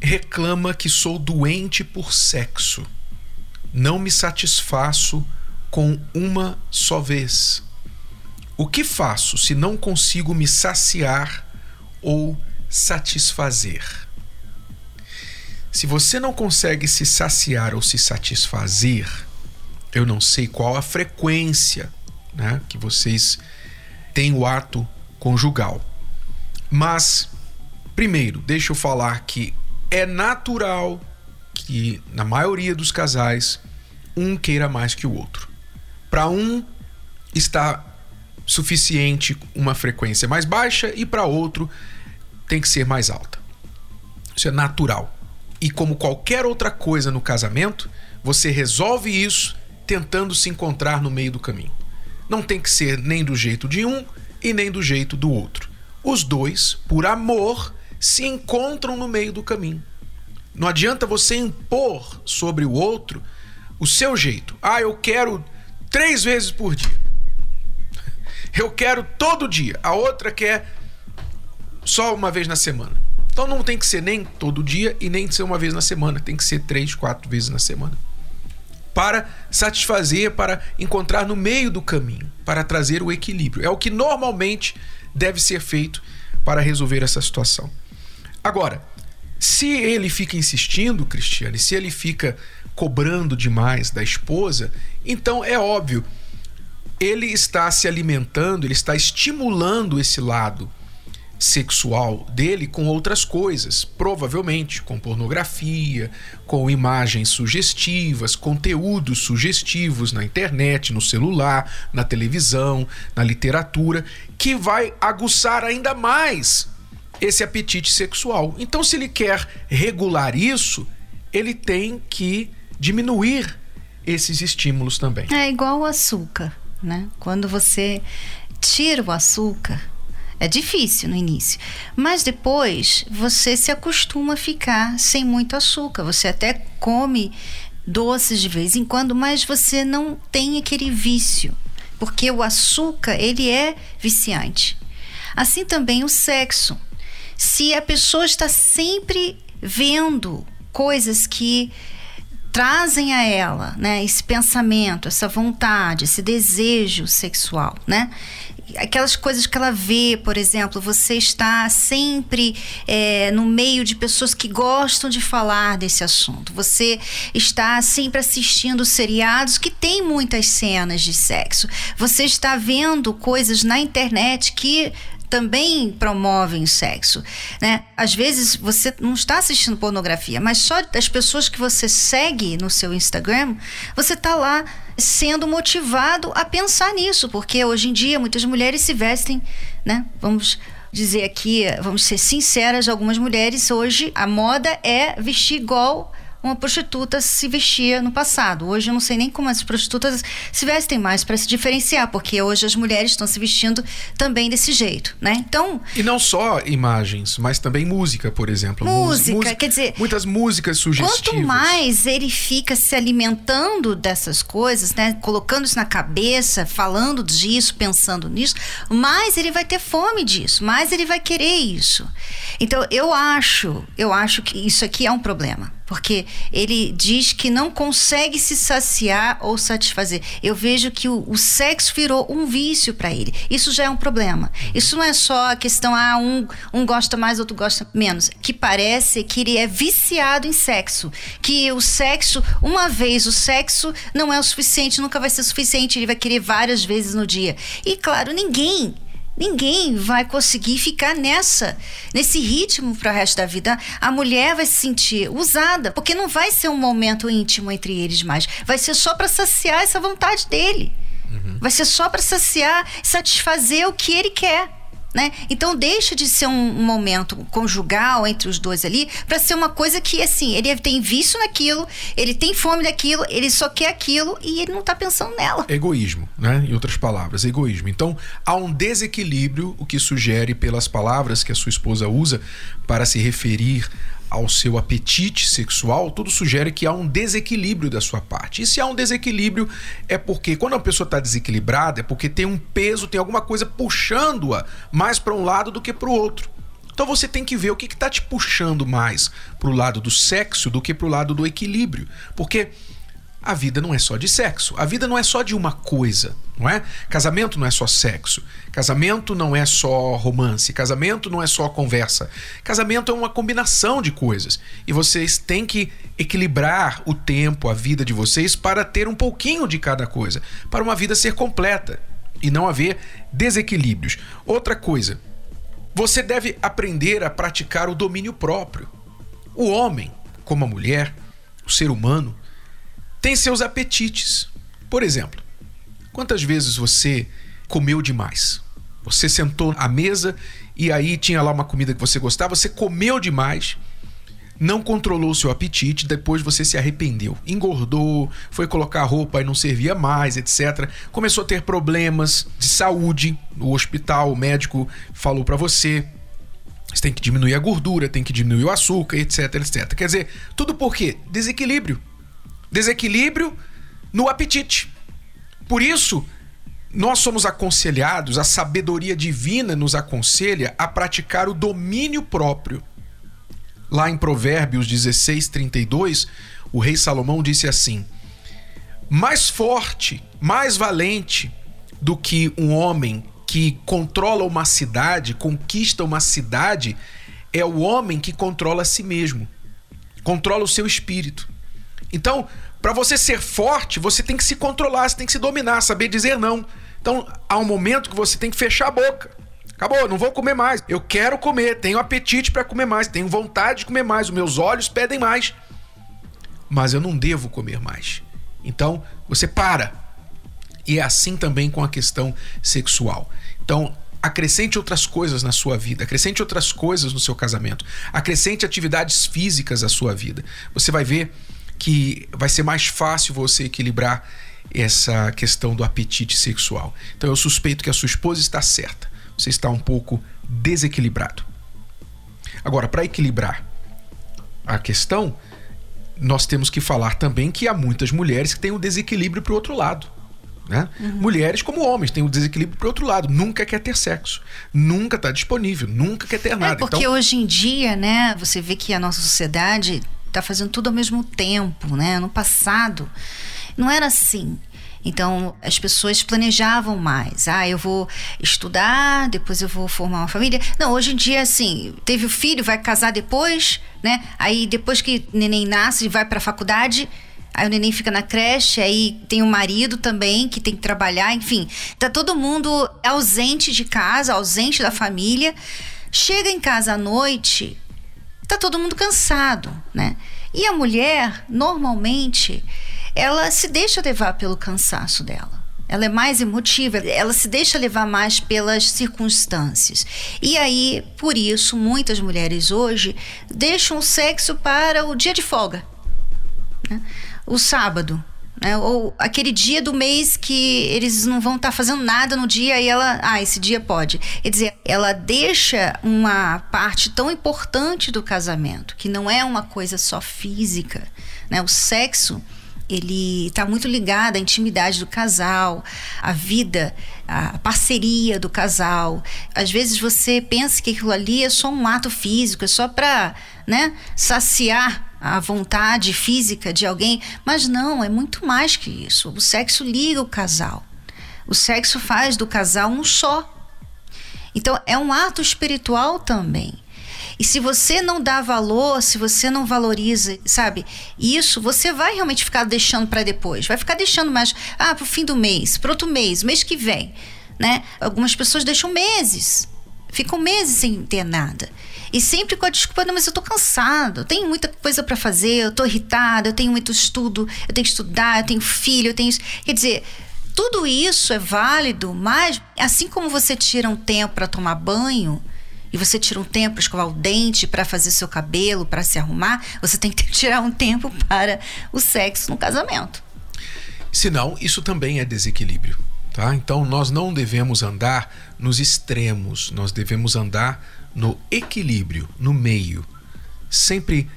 reclama que sou doente por sexo. Não me satisfaço com uma só vez. O que faço se não consigo me saciar ou satisfazer? Se você não consegue se saciar ou se satisfazer, eu não sei qual a frequência né, que vocês têm o ato conjugal. Mas, primeiro, deixa eu falar que é natural que, na maioria dos casais, um queira mais que o outro. Para um, está suficiente uma frequência mais baixa e para outro tem que ser mais alta. Isso é natural. E como qualquer outra coisa no casamento, você resolve isso tentando se encontrar no meio do caminho. Não tem que ser nem do jeito de um e nem do jeito do outro. Os dois, por amor, se encontram no meio do caminho. Não adianta você impor sobre o outro o seu jeito. Ah, eu quero três vezes por dia. Eu quero todo dia. A outra quer só uma vez na semana. Então não tem que ser nem todo dia e nem ser uma vez na semana, tem que ser três, quatro vezes na semana. Para satisfazer, para encontrar no meio do caminho, para trazer o equilíbrio. É o que normalmente deve ser feito para resolver essa situação. Agora, se ele fica insistindo, Cristiane, se ele fica cobrando demais da esposa, então é óbvio, ele está se alimentando, ele está estimulando esse lado sexual dele com outras coisas, provavelmente com pornografia, com imagens sugestivas, conteúdos sugestivos na internet, no celular, na televisão, na literatura, que vai aguçar ainda mais esse apetite sexual. Então, se ele quer regular isso, ele tem que diminuir esses estímulos também. É igual o açúcar, né? Quando você tira o açúcar, é difícil no início, mas depois você se acostuma a ficar sem muito açúcar. Você até come doces de vez em quando, mas você não tem aquele vício, porque o açúcar ele é viciante. Assim também o sexo. Se a pessoa está sempre vendo coisas que trazem a ela, né, esse pensamento, essa vontade, esse desejo sexual, né? aquelas coisas que ela vê, por exemplo, você está sempre é, no meio de pessoas que gostam de falar desse assunto. Você está sempre assistindo seriados que tem muitas cenas de sexo. Você está vendo coisas na internet que também promovem sexo, né? Às vezes você não está assistindo pornografia, mas só das pessoas que você segue no seu Instagram, você está lá sendo motivado a pensar nisso, porque hoje em dia muitas mulheres se vestem, né? Vamos dizer aqui, vamos ser sinceras, algumas mulheres hoje a moda é vestir igual uma prostituta se vestia no passado. Hoje eu não sei nem como as prostitutas se vestem mais para se diferenciar, porque hoje as mulheres estão se vestindo também desse jeito, né? Então. E não só imagens, mas também música, por exemplo. Música, música quer dizer. Muitas músicas sugestivas. Quanto mais ele fica se alimentando dessas coisas, né? Colocando isso na cabeça, falando disso, pensando nisso, mais ele vai ter fome disso, mais ele vai querer isso. Então eu acho, eu acho que isso aqui é um problema porque ele diz que não consegue se saciar ou satisfazer. Eu vejo que o, o sexo virou um vício para ele. Isso já é um problema. Isso não é só a questão, ah, um, um gosta mais, outro gosta menos. Que parece que ele é viciado em sexo. Que o sexo, uma vez o sexo não é o suficiente, nunca vai ser suficiente, ele vai querer várias vezes no dia. E claro, ninguém Ninguém vai conseguir ficar nessa, nesse ritmo para o resto da vida. A mulher vai se sentir usada, porque não vai ser um momento íntimo entre eles mais. Vai ser só para saciar essa vontade dele. Uhum. Vai ser só para saciar, satisfazer o que ele quer. Né? Então deixa de ser um, momento conjugal entre os dois ali para ser uma coisa que assim ele tem vício naquilo, ele tem fome daquilo, ele só quer aquilo e ele não tá pensando nela. Egoísmo, né? Em outras palavras, egoísmo. Então há um desequilíbrio, o que sugere pelas palavras que a sua esposa usa para se referir ao seu apetite sexual, tudo sugere que há um desequilíbrio da sua parte. E se há um desequilíbrio, é porque quando a pessoa está desequilibrada, é porque tem um peso, tem alguma coisa puxando-a mais para um lado do que para o outro. Então você tem que ver o que está te puxando mais para o lado do sexo do que para o lado do equilíbrio. Porque a vida não é só de sexo. A vida não é só de uma coisa, não é? Casamento não é só sexo. Casamento não é só romance. Casamento não é só conversa. Casamento é uma combinação de coisas. E vocês têm que equilibrar o tempo, a vida de vocês para ter um pouquinho de cada coisa, para uma vida ser completa e não haver desequilíbrios. Outra coisa, você deve aprender a praticar o domínio próprio. O homem, como a mulher, o ser humano, tem seus apetites. Por exemplo, quantas vezes você comeu demais? Você sentou à mesa e aí tinha lá uma comida que você gostava, você comeu demais, não controlou seu apetite, depois você se arrependeu, engordou, foi colocar roupa e não servia mais, etc. Começou a ter problemas de saúde no hospital, o médico falou para você, você tem que diminuir a gordura, tem que diminuir o açúcar, etc, etc. Quer dizer, tudo por quê? Desequilíbrio desequilíbrio no apetite. Por isso, nós somos aconselhados, a sabedoria divina nos aconselha a praticar o domínio próprio. Lá em Provérbios 16, 32, o rei Salomão disse assim: Mais forte, mais valente do que um homem que controla uma cidade, conquista uma cidade, é o homem que controla a si mesmo, controla o seu espírito. Então, para você ser forte, você tem que se controlar, você tem que se dominar, saber dizer não. Então, há um momento que você tem que fechar a boca. Acabou, não vou comer mais. Eu quero comer, tenho apetite para comer mais, tenho vontade de comer mais, os meus olhos pedem mais. Mas eu não devo comer mais. Então, você para. E é assim também com a questão sexual. Então, acrescente outras coisas na sua vida, acrescente outras coisas no seu casamento, acrescente atividades físicas à sua vida. Você vai ver que vai ser mais fácil você equilibrar essa questão do apetite sexual. Então eu suspeito que a sua esposa está certa. Você está um pouco desequilibrado. Agora, para equilibrar a questão, nós temos que falar também que há muitas mulheres que têm um desequilíbrio para o outro lado. Né? Uhum. Mulheres como homens têm um desequilíbrio para o outro lado. Nunca quer ter sexo. Nunca está disponível. Nunca quer ter nada. É porque então... hoje em dia, né, você vê que a nossa sociedade está fazendo tudo ao mesmo tempo, né? No passado não era assim. Então, as pessoas planejavam mais. Ah, eu vou estudar, depois eu vou formar uma família. Não, hoje em dia, assim, teve o filho, vai casar depois, né? Aí, depois que o neném nasce, vai para a faculdade. Aí o neném fica na creche, aí tem o marido também que tem que trabalhar, enfim. Tá todo mundo ausente de casa, ausente da família. Chega em casa à noite, tá todo mundo cansado, né? E a mulher, normalmente, ela se deixa levar pelo cansaço dela. Ela é mais emotiva, ela se deixa levar mais pelas circunstâncias. E aí, por isso, muitas mulheres hoje deixam o sexo para o dia de folga. Né? O sábado, né? Ou aquele dia do mês que eles não vão estar tá fazendo nada no dia e ela, ah, esse dia pode. Quer dizer, ela deixa uma parte tão importante do casamento, que não é uma coisa só física, né? O sexo ele está muito ligado à intimidade do casal, à vida, à parceria do casal. Às vezes você pensa que aquilo ali é só um ato físico, é só para né, saciar a vontade física de alguém, mas não, é muito mais que isso. O sexo liga o casal. O sexo faz do casal um só. Então é um ato espiritual também. E se você não dá valor, se você não valoriza, sabe, isso, você vai realmente ficar deixando para depois. Vai ficar deixando mais, ah, pro fim do mês, pro outro mês, mês que vem, né? Algumas pessoas deixam meses. Ficam meses sem ter nada. E sempre com a desculpa, não, mas eu tô cansado, eu tenho muita coisa para fazer, eu tô irritada, eu tenho muito estudo, eu tenho que estudar, eu tenho filho, eu tenho isso. Quer dizer, Tudo isso é válido, mas assim como você tira um tempo para tomar banho, e você tira um tempo para escovar o dente, para fazer seu cabelo, para se arrumar, você tem que tirar um tempo para o sexo no casamento. Senão, isso também é desequilíbrio. Tá? Então, nós não devemos andar nos extremos, nós devemos andar no equilíbrio, no meio. Sempre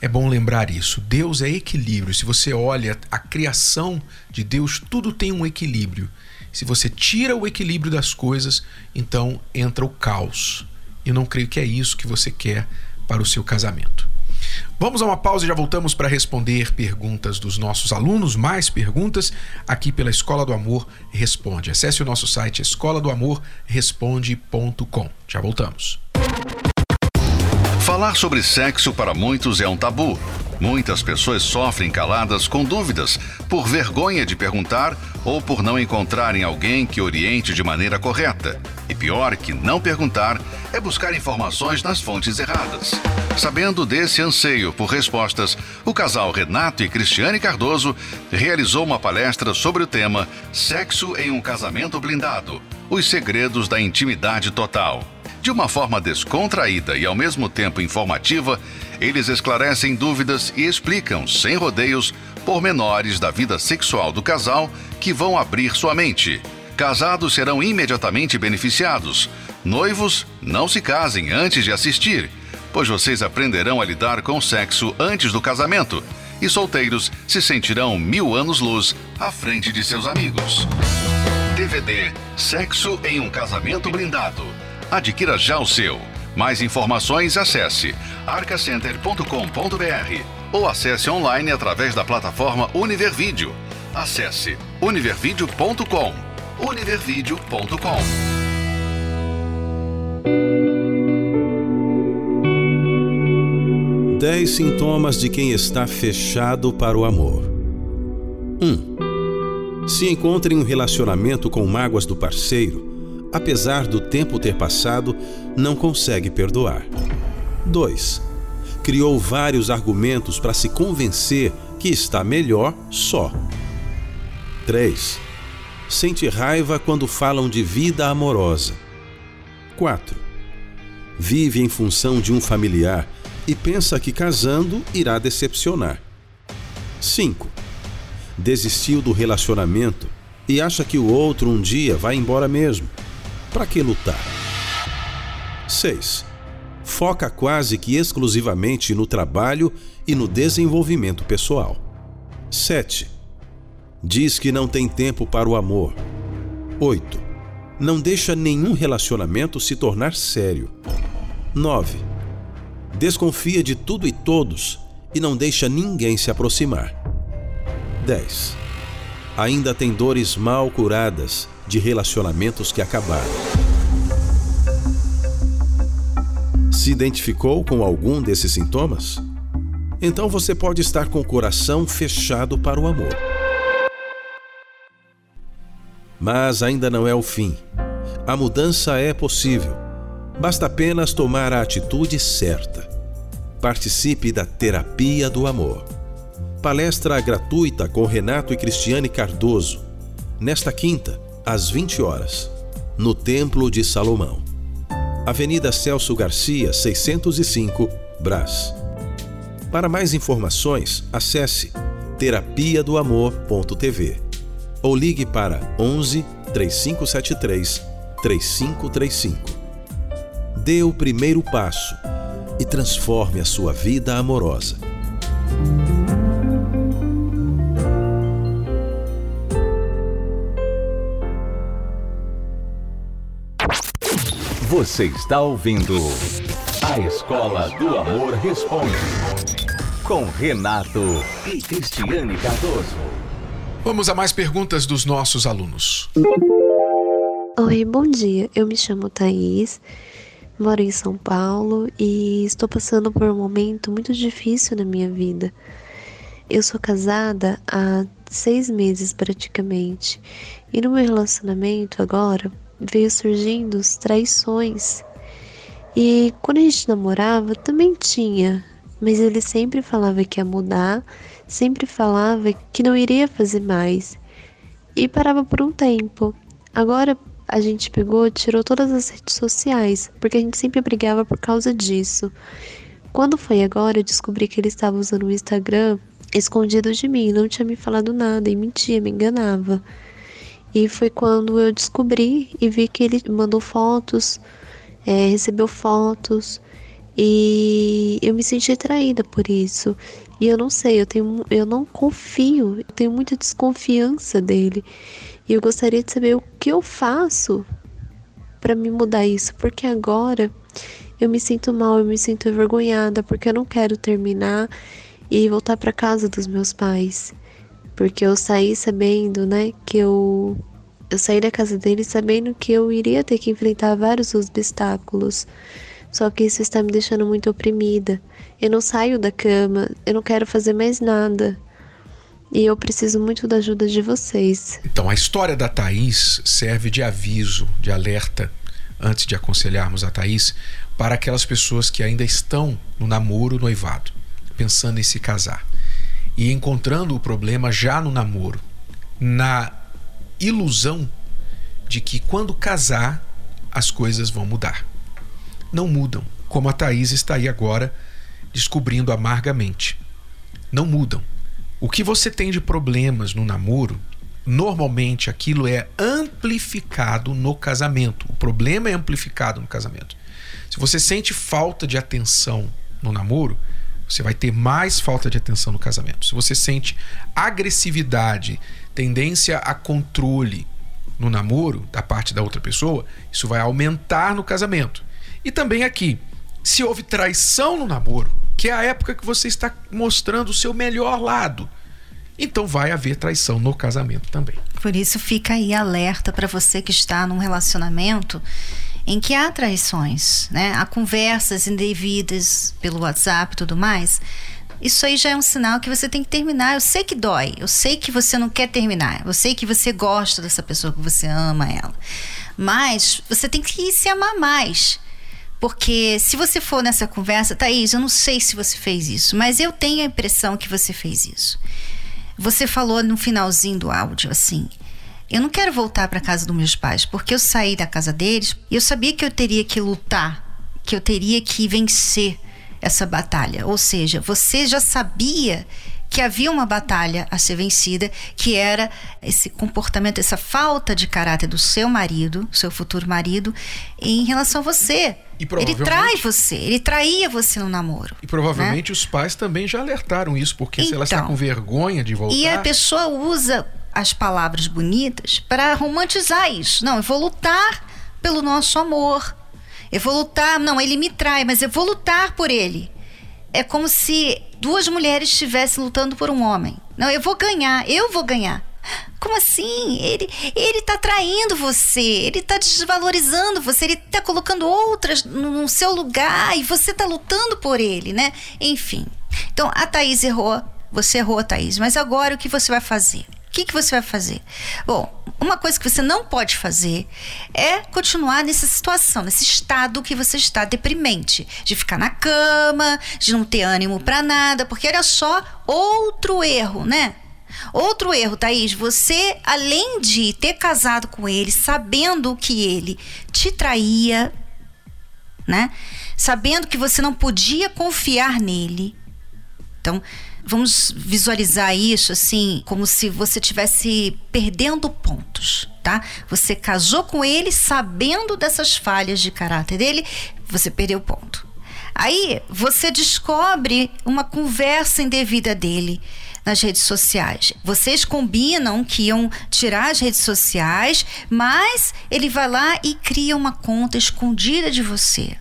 é bom lembrar isso. Deus é equilíbrio. Se você olha a criação de Deus, tudo tem um equilíbrio. Se você tira o equilíbrio das coisas, então entra o caos. Eu não creio que é isso que você quer para o seu casamento. Vamos a uma pausa e já voltamos para responder perguntas dos nossos alunos. Mais perguntas aqui pela Escola do Amor Responde. Acesse o nosso site escola do amor responde.com. Já voltamos. Falar sobre sexo para muitos é um tabu. Muitas pessoas sofrem caladas com dúvidas, por vergonha de perguntar ou por não encontrarem alguém que oriente de maneira correta. E pior que não perguntar é buscar informações nas fontes erradas. Sabendo desse anseio por respostas, o casal Renato e Cristiane Cardoso realizou uma palestra sobre o tema Sexo em um Casamento Blindado Os Segredos da Intimidade Total. De uma forma descontraída e ao mesmo tempo informativa, eles esclarecem dúvidas e explicam, sem rodeios, pormenores da vida sexual do casal que vão abrir sua mente. Casados serão imediatamente beneficiados. Noivos, não se casem antes de assistir, pois vocês aprenderão a lidar com o sexo antes do casamento. E solteiros se sentirão mil anos-luz à frente de seus amigos. DVD Sexo em um Casamento Blindado Adquira já o seu. Mais informações acesse arcacenter.com.br ou acesse online através da plataforma Univervídeo. Acesse univervideo.com. univervideo.com. Dez sintomas de quem está fechado para o amor. 1. Um, se encontra em um relacionamento com mágoas do parceiro, apesar do tempo ter passado, não consegue perdoar. 2. Criou vários argumentos para se convencer que está melhor só. 3. Sente raiva quando falam de vida amorosa. 4. Vive em função de um familiar e pensa que casando irá decepcionar. 5. Desistiu do relacionamento e acha que o outro um dia vai embora mesmo. Para que lutar? 6. Foca quase que exclusivamente no trabalho e no desenvolvimento pessoal. 7. Diz que não tem tempo para o amor. 8. Não deixa nenhum relacionamento se tornar sério. 9. Desconfia de tudo e todos e não deixa ninguém se aproximar. 10. Ainda tem dores mal curadas de relacionamentos que acabaram. Se identificou com algum desses sintomas? Então você pode estar com o coração fechado para o amor. Mas ainda não é o fim. A mudança é possível. Basta apenas tomar a atitude certa. Participe da Terapia do Amor. Palestra gratuita com Renato e Cristiane Cardoso. Nesta quinta, às 20 horas, no Templo de Salomão. Avenida Celso Garcia, 605, Brás. Para mais informações, acesse terapia do amor.tv ou ligue para 11 3573 3535. Dê o primeiro passo e transforme a sua vida amorosa. Você está ouvindo A Escola do Amor Responde com Renato e Cristiane Cardoso. Vamos a mais perguntas dos nossos alunos. Oi, bom dia. Eu me chamo Thaís, moro em São Paulo e estou passando por um momento muito difícil na minha vida. Eu sou casada há seis meses praticamente e no meu relacionamento agora veio surgindo as traições. E quando a gente namorava, também tinha, mas ele sempre falava que ia mudar, sempre falava que não iria fazer mais. e parava por um tempo. Agora a gente pegou, tirou todas as redes sociais, porque a gente sempre brigava por causa disso. Quando foi agora, eu descobri que ele estava usando o Instagram escondido de mim, não tinha me falado nada e mentia, me enganava. E foi quando eu descobri e vi que ele mandou fotos, é, recebeu fotos e eu me senti traída por isso. E eu não sei, eu tenho, eu não confio, eu tenho muita desconfiança dele. E eu gostaria de saber o que eu faço para me mudar isso, porque agora eu me sinto mal, eu me sinto envergonhada, porque eu não quero terminar e voltar para casa dos meus pais. Porque eu saí sabendo, né, que eu eu saí da casa dele sabendo que eu iria ter que enfrentar vários obstáculos. Só que isso está me deixando muito oprimida. Eu não saio da cama, eu não quero fazer mais nada. E eu preciso muito da ajuda de vocês. Então, a história da Thaís serve de aviso, de alerta, antes de aconselharmos a Thaís, para aquelas pessoas que ainda estão no namoro, noivado, pensando em se casar e encontrando o problema já no namoro, na ilusão de que quando casar as coisas vão mudar. Não mudam, como a Thaís está aí agora descobrindo amargamente. Não mudam. O que você tem de problemas no namoro, normalmente aquilo é amplificado no casamento. O problema é amplificado no casamento. Se você sente falta de atenção no namoro, você vai ter mais falta de atenção no casamento. Se você sente agressividade, tendência a controle no namoro da parte da outra pessoa, isso vai aumentar no casamento. E também aqui, se houve traição no namoro, que é a época que você está mostrando o seu melhor lado. Então vai haver traição no casamento também. Por isso fica aí alerta para você que está num relacionamento em que há traições, né? Há conversas indevidas pelo WhatsApp e tudo mais. Isso aí já é um sinal que você tem que terminar. Eu sei que dói, eu sei que você não quer terminar, eu sei que você gosta dessa pessoa, que você ama ela. Mas você tem que se amar mais. Porque se você for nessa conversa, Thaís, eu não sei se você fez isso, mas eu tenho a impressão que você fez isso. Você falou no finalzinho do áudio assim: eu não quero voltar para casa dos meus pais, porque eu saí da casa deles e eu sabia que eu teria que lutar, que eu teria que vencer essa batalha. Ou seja, você já sabia que havia uma batalha a ser vencida, que era esse comportamento, essa falta de caráter do seu marido, seu futuro marido, em relação a você. Ele trai você, ele traía você no namoro. E provavelmente né? os pais também já alertaram isso, porque então, se ela está então, com vergonha de voltar. E a pessoa usa as palavras bonitas para romantizar isso. Não, eu vou lutar pelo nosso amor. Eu vou lutar, não, ele me trai, mas eu vou lutar por ele é como se duas mulheres estivessem lutando por um homem. Não, eu vou ganhar, eu vou ganhar. Como assim? Ele ele tá traindo você, ele tá desvalorizando você, ele tá colocando outras no, seu lugar e você tá lutando por ele, né? Enfim. Então a Thaís errou, você errou, Thaís, mas agora o que você vai fazer? Que, que você vai fazer? Bom, uma coisa que você não pode fazer é continuar nessa situação, nesse estado que você está deprimente, de ficar na cama, de não ter ânimo para nada, porque era só outro erro, né? Outro erro, Thaís, você, além de ter casado com ele, sabendo que ele te traía, né? Sabendo que você não podia confiar nele. Então, Vamos visualizar isso assim, como se você tivesse perdendo pontos, tá? Você casou com ele sabendo dessas falhas de caráter dele, você perdeu ponto. Aí você descobre uma conversa indevida dele nas redes sociais. Vocês combinam que iam tirar as redes sociais, mas ele vai lá e cria uma conta escondida de você.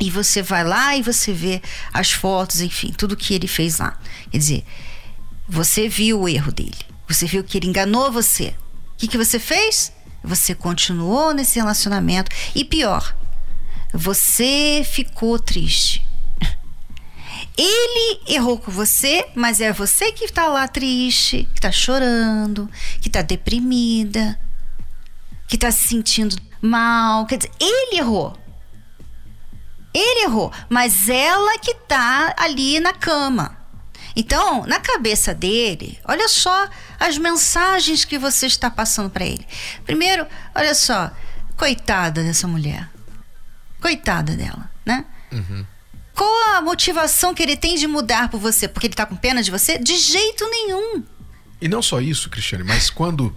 E você vai lá e você vê as fotos, enfim, tudo que ele fez lá. Quer dizer, você viu o erro dele. Você viu que ele enganou você. O que, que você fez? Você continuou nesse relacionamento. E pior, você ficou triste. Ele errou com você, mas é você que está lá triste, que está chorando, que está deprimida, que está se sentindo mal. Quer dizer, ele errou. Ele errou, mas ela que tá ali na cama. Então, na cabeça dele, olha só as mensagens que você está passando para ele. Primeiro, olha só, coitada dessa mulher. Coitada dela, né? Uhum. Qual a motivação que ele tem de mudar por você? Porque ele tá com pena de você? De jeito nenhum. E não só isso, Cristiane, mas quando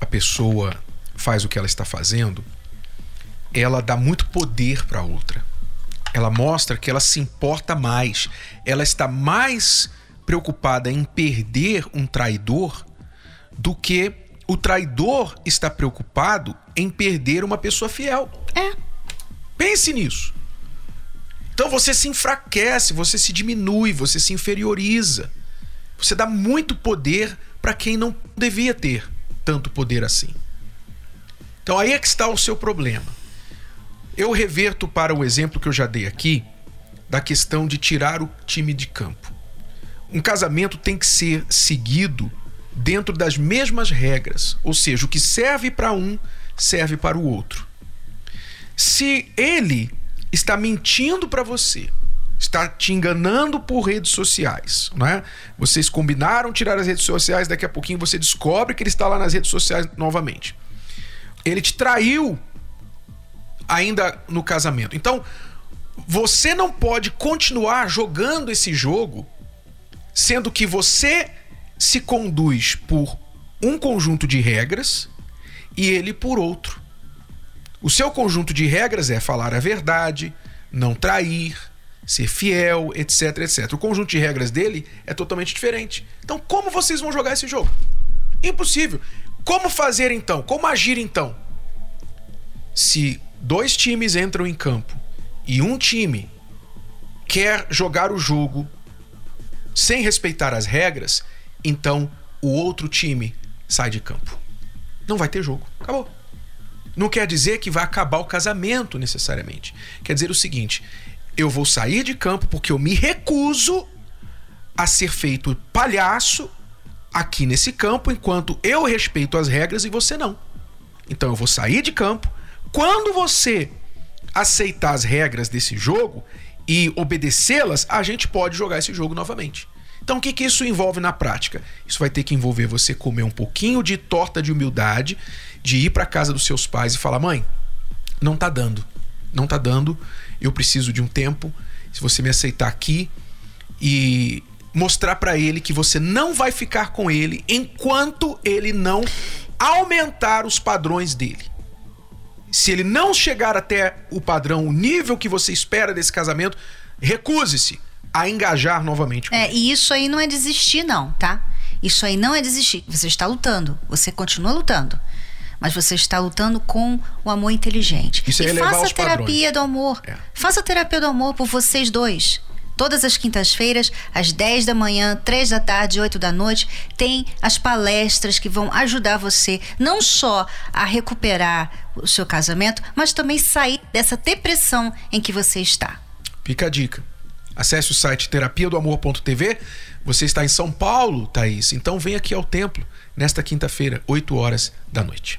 a pessoa faz o que ela está fazendo, ela dá muito poder para outra. Ela mostra que ela se importa mais. Ela está mais preocupada em perder um traidor do que o traidor está preocupado em perder uma pessoa fiel. É. Pense nisso. Então você se enfraquece, você se diminui, você se inferioriza. Você dá muito poder para quem não devia ter tanto poder assim. Então aí é que está o seu problema. Eu reverto para o exemplo que eu já dei aqui da questão de tirar o time de campo. Um casamento tem que ser seguido dentro das mesmas regras, ou seja, o que serve para um serve para o outro. Se ele está mentindo para você, está te enganando por redes sociais, não é? Vocês combinaram tirar as redes sociais, daqui a pouquinho você descobre que ele está lá nas redes sociais novamente. Ele te traiu ainda no casamento. Então, você não pode continuar jogando esse jogo sendo que você se conduz por um conjunto de regras e ele por outro. O seu conjunto de regras é falar a verdade, não trair, ser fiel, etc, etc. O conjunto de regras dele é totalmente diferente. Então, como vocês vão jogar esse jogo? Impossível. Como fazer então? Como agir então? Se dois times entram em campo e um time quer jogar o jogo sem respeitar as regras, então o outro time sai de campo. Não vai ter jogo. Acabou. Não quer dizer que vai acabar o casamento necessariamente. Quer dizer o seguinte: eu vou sair de campo porque eu me recuso a ser feito palhaço aqui nesse campo enquanto eu respeito as regras e você não. Então eu vou sair de campo. Quando você aceitar as regras desse jogo e obedecê-las, a gente pode jogar esse jogo novamente. Então, o que, que isso envolve na prática? Isso vai ter que envolver você comer um pouquinho de torta de humildade, de ir para casa dos seus pais e falar: mãe, não tá dando, não tá dando, eu preciso de um tempo. Se você me aceitar aqui e mostrar para ele que você não vai ficar com ele enquanto ele não aumentar os padrões dele. Se ele não chegar até o padrão, o nível que você espera desse casamento, recuse-se a engajar novamente. Com é, ele. e isso aí não é desistir, não, tá? Isso aí não é desistir. Você está lutando. Você continua lutando. Mas você está lutando com o amor inteligente. Isso é e faça a terapia padrões. do amor. É. Faça a terapia do amor por vocês dois. Todas as quintas-feiras, às 10 da manhã, 3 da tarde, 8 da noite, tem as palestras que vão ajudar você não só a recuperar o seu casamento, mas também sair dessa depressão em que você está. Fica a dica. Acesse o site terapia do amor.tv. Você está em São Paulo, Thaís, então vem aqui ao templo nesta quinta-feira, 8 horas da noite.